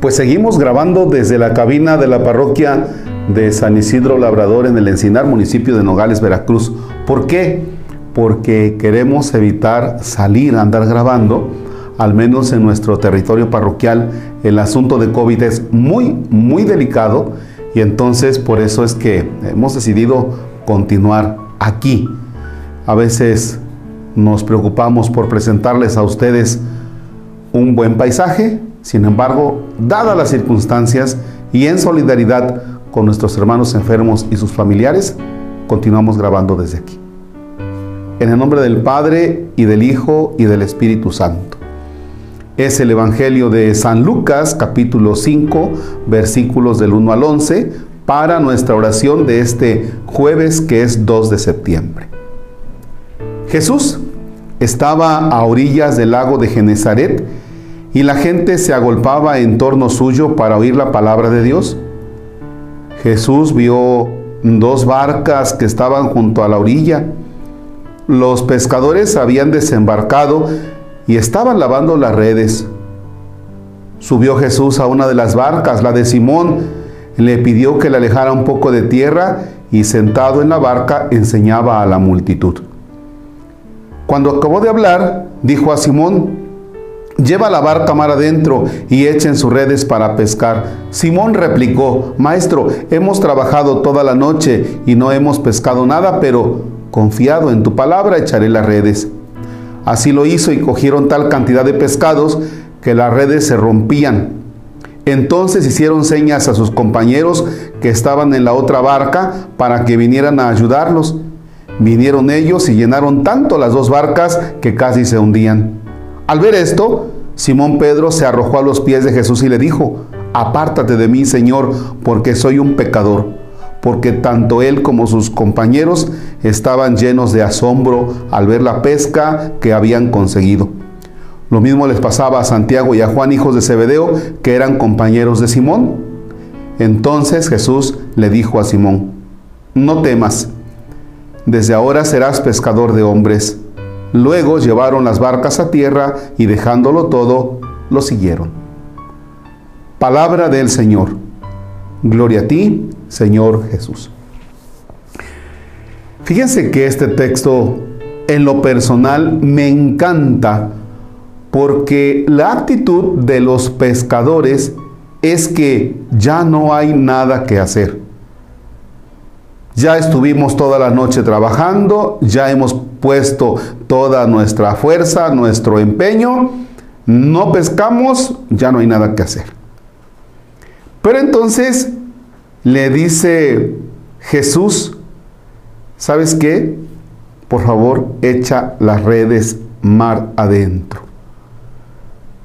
Pues seguimos grabando desde la cabina de la parroquia de San Isidro Labrador en el Encinar, municipio de Nogales, Veracruz. ¿Por qué? Porque queremos evitar salir a andar grabando, al menos en nuestro territorio parroquial. El asunto de COVID es muy, muy delicado y entonces por eso es que hemos decidido continuar aquí. A veces nos preocupamos por presentarles a ustedes un buen paisaje, sin embargo, dadas las circunstancias y en solidaridad con nuestros hermanos enfermos y sus familiares, continuamos grabando desde aquí. En el nombre del Padre y del Hijo y del Espíritu Santo. Es el Evangelio de San Lucas, capítulo 5, versículos del 1 al 11, para nuestra oración de este jueves que es 2 de septiembre. Jesús estaba a orillas del lago de Genezaret y la gente se agolpaba en torno suyo para oír la palabra de Dios. Jesús vio dos barcas que estaban junto a la orilla. Los pescadores habían desembarcado y estaban lavando las redes. Subió Jesús a una de las barcas, la de Simón, le pidió que le alejara un poco de tierra y sentado en la barca enseñaba a la multitud. Cuando acabó de hablar, dijo a Simón, Lleva la barca mar adentro y echen sus redes para pescar. Simón replicó, Maestro, hemos trabajado toda la noche y no hemos pescado nada, pero confiado en tu palabra echaré las redes. Así lo hizo y cogieron tal cantidad de pescados que las redes se rompían. Entonces hicieron señas a sus compañeros que estaban en la otra barca para que vinieran a ayudarlos. Vinieron ellos y llenaron tanto las dos barcas que casi se hundían. Al ver esto, Simón Pedro se arrojó a los pies de Jesús y le dijo, apártate de mí, Señor, porque soy un pecador, porque tanto él como sus compañeros estaban llenos de asombro al ver la pesca que habían conseguido. Lo mismo les pasaba a Santiago y a Juan, hijos de Zebedeo, que eran compañeros de Simón. Entonces Jesús le dijo a Simón, no temas, desde ahora serás pescador de hombres. Luego llevaron las barcas a tierra y dejándolo todo, lo siguieron. Palabra del Señor. Gloria a ti, Señor Jesús. Fíjense que este texto en lo personal me encanta porque la actitud de los pescadores es que ya no hay nada que hacer. Ya estuvimos toda la noche trabajando, ya hemos puesto toda nuestra fuerza, nuestro empeño, no pescamos, ya no hay nada que hacer. Pero entonces le dice Jesús, ¿sabes qué? Por favor, echa las redes mar adentro.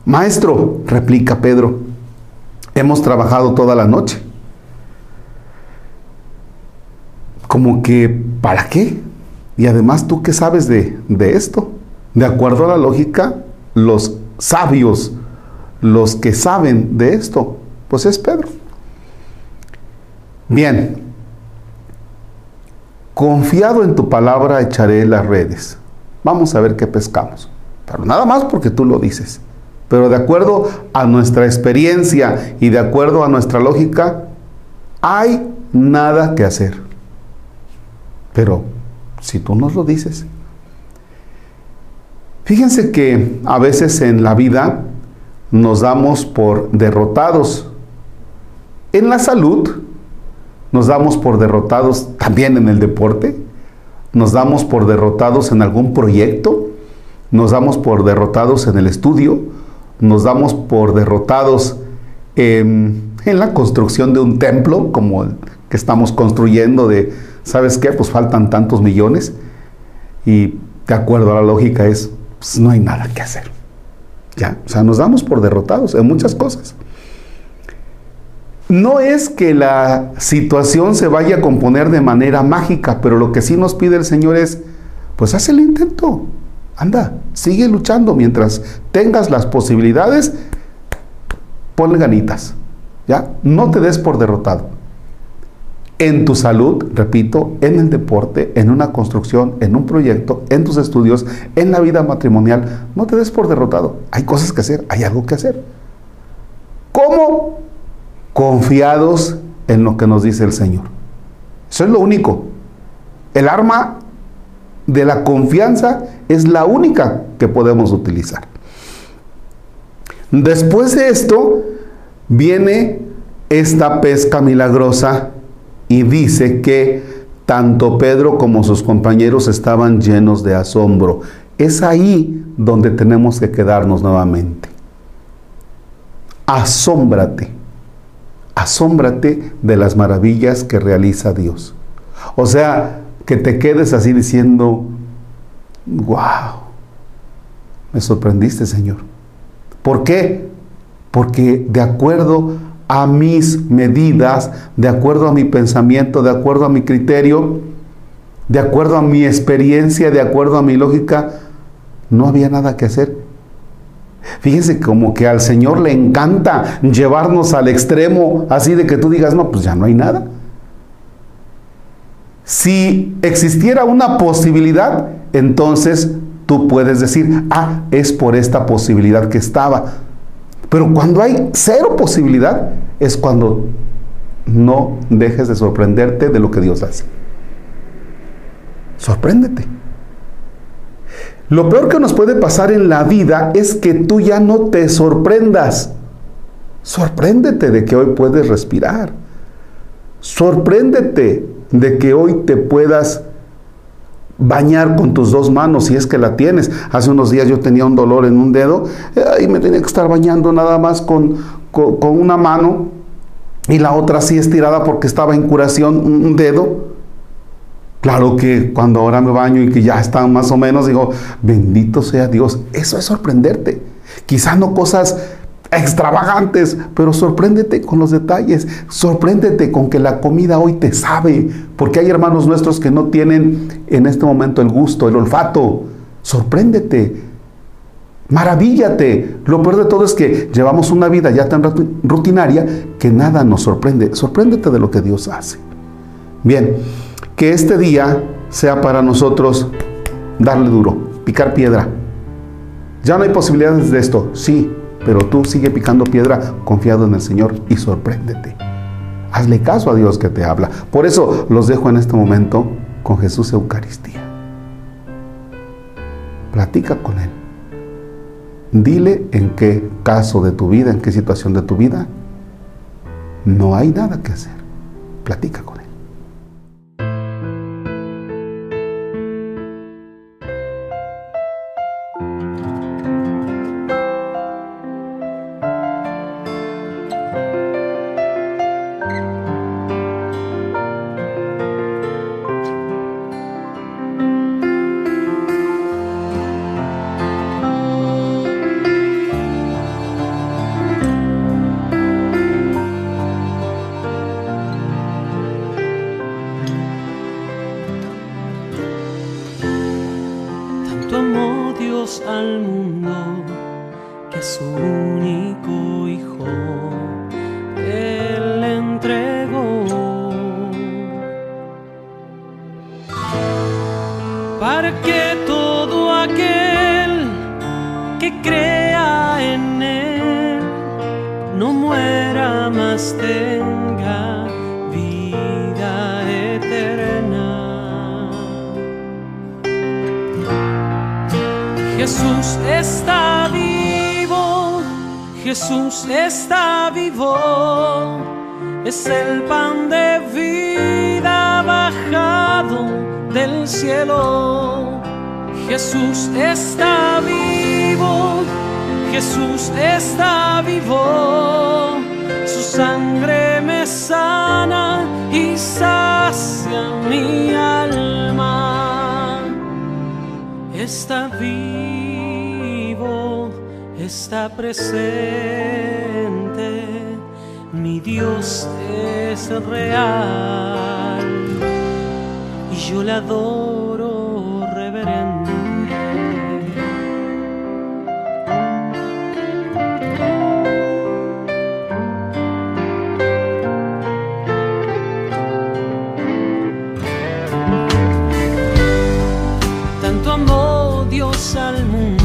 Maestro, replica Pedro, hemos trabajado toda la noche como que, ¿para qué? Y además, ¿tú qué sabes de, de esto? De acuerdo a la lógica, los sabios, los que saben de esto, pues es Pedro. Bien, confiado en tu palabra echaré las redes. Vamos a ver qué pescamos. Pero nada más porque tú lo dices. Pero de acuerdo a nuestra experiencia y de acuerdo a nuestra lógica, hay nada que hacer. Pero si tú nos lo dices. Fíjense que a veces en la vida nos damos por derrotados. En la salud nos damos por derrotados también en el deporte. Nos damos por derrotados en algún proyecto. Nos damos por derrotados en el estudio. Nos damos por derrotados en, la construcción de un templo como el que estamos construyendo de ¿sabes qué? Pues faltan tantos millones y de acuerdo a la lógica es, pues no hay nada que hacer. Ya, o sea, nos damos por derrotados en muchas cosas. No es que la situación se vaya a componer de manera mágica, pero lo que sí nos pide el Señor es, pues haz el intento, anda, sigue luchando mientras tengas las posibilidades, ponle ganitas, ¿ya? No te des por derrotado en tu salud, repito, en el deporte, en una construcción, en un proyecto, en tus estudios, en la vida matrimonial. No te des por derrotado. Hay cosas que hacer, hay algo que hacer. ¿Cómo? Confiados en lo que nos dice el Señor. Eso es lo único. El arma de la confianza es la única que podemos utilizar. Después de esto viene esta pesca milagrosa y dice que tanto Pedro como sus compañeros estaban llenos de asombro. Es ahí donde tenemos que quedarnos nuevamente. Asómbrate, asómbrate de las maravillas que realiza Dios. O sea, que te quedes así diciendo, wow, me sorprendiste Señor. ¿Por qué? Porque de acuerdo a mis medidas, de acuerdo a mi pensamiento, de acuerdo a mi criterio, de acuerdo a mi experiencia, de acuerdo a mi lógica, no había nada que hacer. Fíjense como que al Señor le encanta llevarnos al extremo, así de que tú digas, no, pues ya no hay nada. Si existiera una posibilidad, entonces tú puedes decir, ah, es por esta posibilidad que estaba. Pero cuando hay cero posibilidad, es cuando no dejes de sorprenderte de lo que Dios hace. Sorpréndete. Lo peor que nos puede pasar en la vida es que tú ya no te sorprendas. Sorpréndete de que hoy puedes respirar. Sorpréndete de que hoy te puedas bañar con tus dos manos si es que la tienes. Hace unos días yo tenía un dolor en un dedo y me tenía que estar bañando nada más con, con, una mano y la otra así estirada porque estaba en curación un dedo. Claro que cuando ahora me baño y que ya están más o menos, digo, bendito sea Dios. Eso es sorprenderte. Quizás no cosas extravagantes, pero sorpréndete con los detalles, sorpréndete con que la comida hoy te sabe, porque hay hermanos nuestros que no tienen en este momento el gusto, el olfato. Sorpréndete, maravíllate. Lo peor de todo es que llevamos una vida ya tan rutinaria que nada nos sorprende. Sorpréndete de lo que Dios hace. Bien, que este día sea para nosotros darle duro, picar piedra. Ya no hay posibilidades de esto, sí, pero tú sigue picando piedra confiado en el Señor y sorpréndete. Hazle caso a Dios que te habla. Por eso los dejo en este momento con Jesús Eucaristía. Platica con Él. Dile en qué caso de tu vida, en qué situación de tu vida no hay nada que hacer. Platica con crea en él no muera más tenga Jesús está vivo, Jesús está vivo, es el pan de vida bajado del cielo. Jesús está vivo, Jesús está vivo, su sangre me sana y sacia mi alma. Está vivo está presente, mi Dios es real. Y yo le adoro al mundo